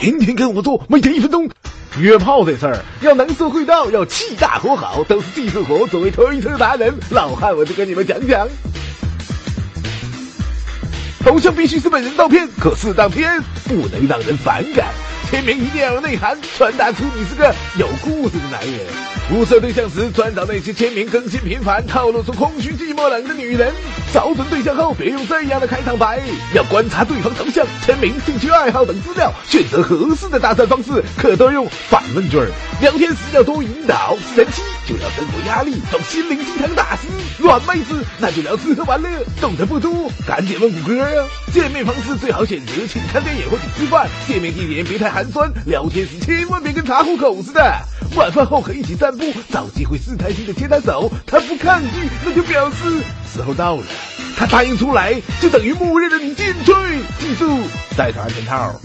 天天跟我做，每天一分钟。约炮这事儿要能说会道，要气大活好，都是技术活。作为推车达人，老汉我就跟你们讲讲。头像必须是本人照片，可适当偏，不能让人反感。签名一定要有内涵，传达出你是个有故事的男人。物色对象时，专找那些签名更新频繁、透露出空虚、寂寞、冷的女人。找准对象后，别用这样的开场白，要观察对方头像、签名、兴趣爱好等资料，选择合适的搭讪方式，可多用反问句儿。聊天时要多引导，神奇就要生活压力，找心灵鸡汤大师。软妹子那就聊吃喝玩乐，懂得不多，赶紧问谷歌啊。见面方式最好选择请看电影或者吃饭，见面地点别太寒寒酸，聊天时千万别跟查户口似的。晚饭后可以一起散步，找机会试探性的牵他手，他不抗拒，那就表示时候到了。他答应出来，就等于默认了你进退。记住，戴上安全套。